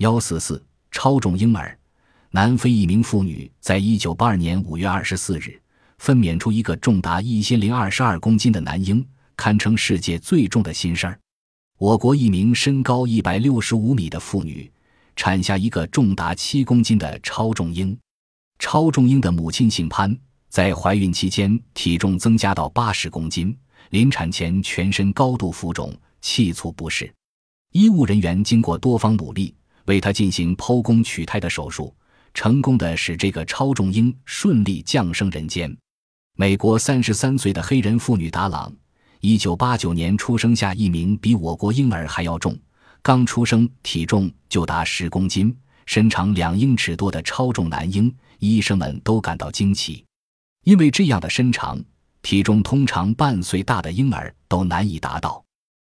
幺四四超重婴儿，南非一名妇女在一九八二年五月二十四日分娩出一个重达一千零二十二公斤的男婴，堪称世界最重的新生儿。我国一名身高一百六十五米的妇女产下一个重达七公斤的超重婴。超重婴的母亲姓潘，在怀孕期间体重增加到八十公斤，临产前全身高度浮肿，气促不适。医务人员经过多方努力。为他进行剖宫取胎的手术，成功的使这个超重婴顺利降生人间。美国三十三岁的黑人妇女达朗，一九八九年出生下一名比我国婴儿还要重，刚出生体重就达十公斤、身长两英尺多的超重男婴，医生们都感到惊奇，因为这样的身长、体重通常半岁大的婴儿都难以达到。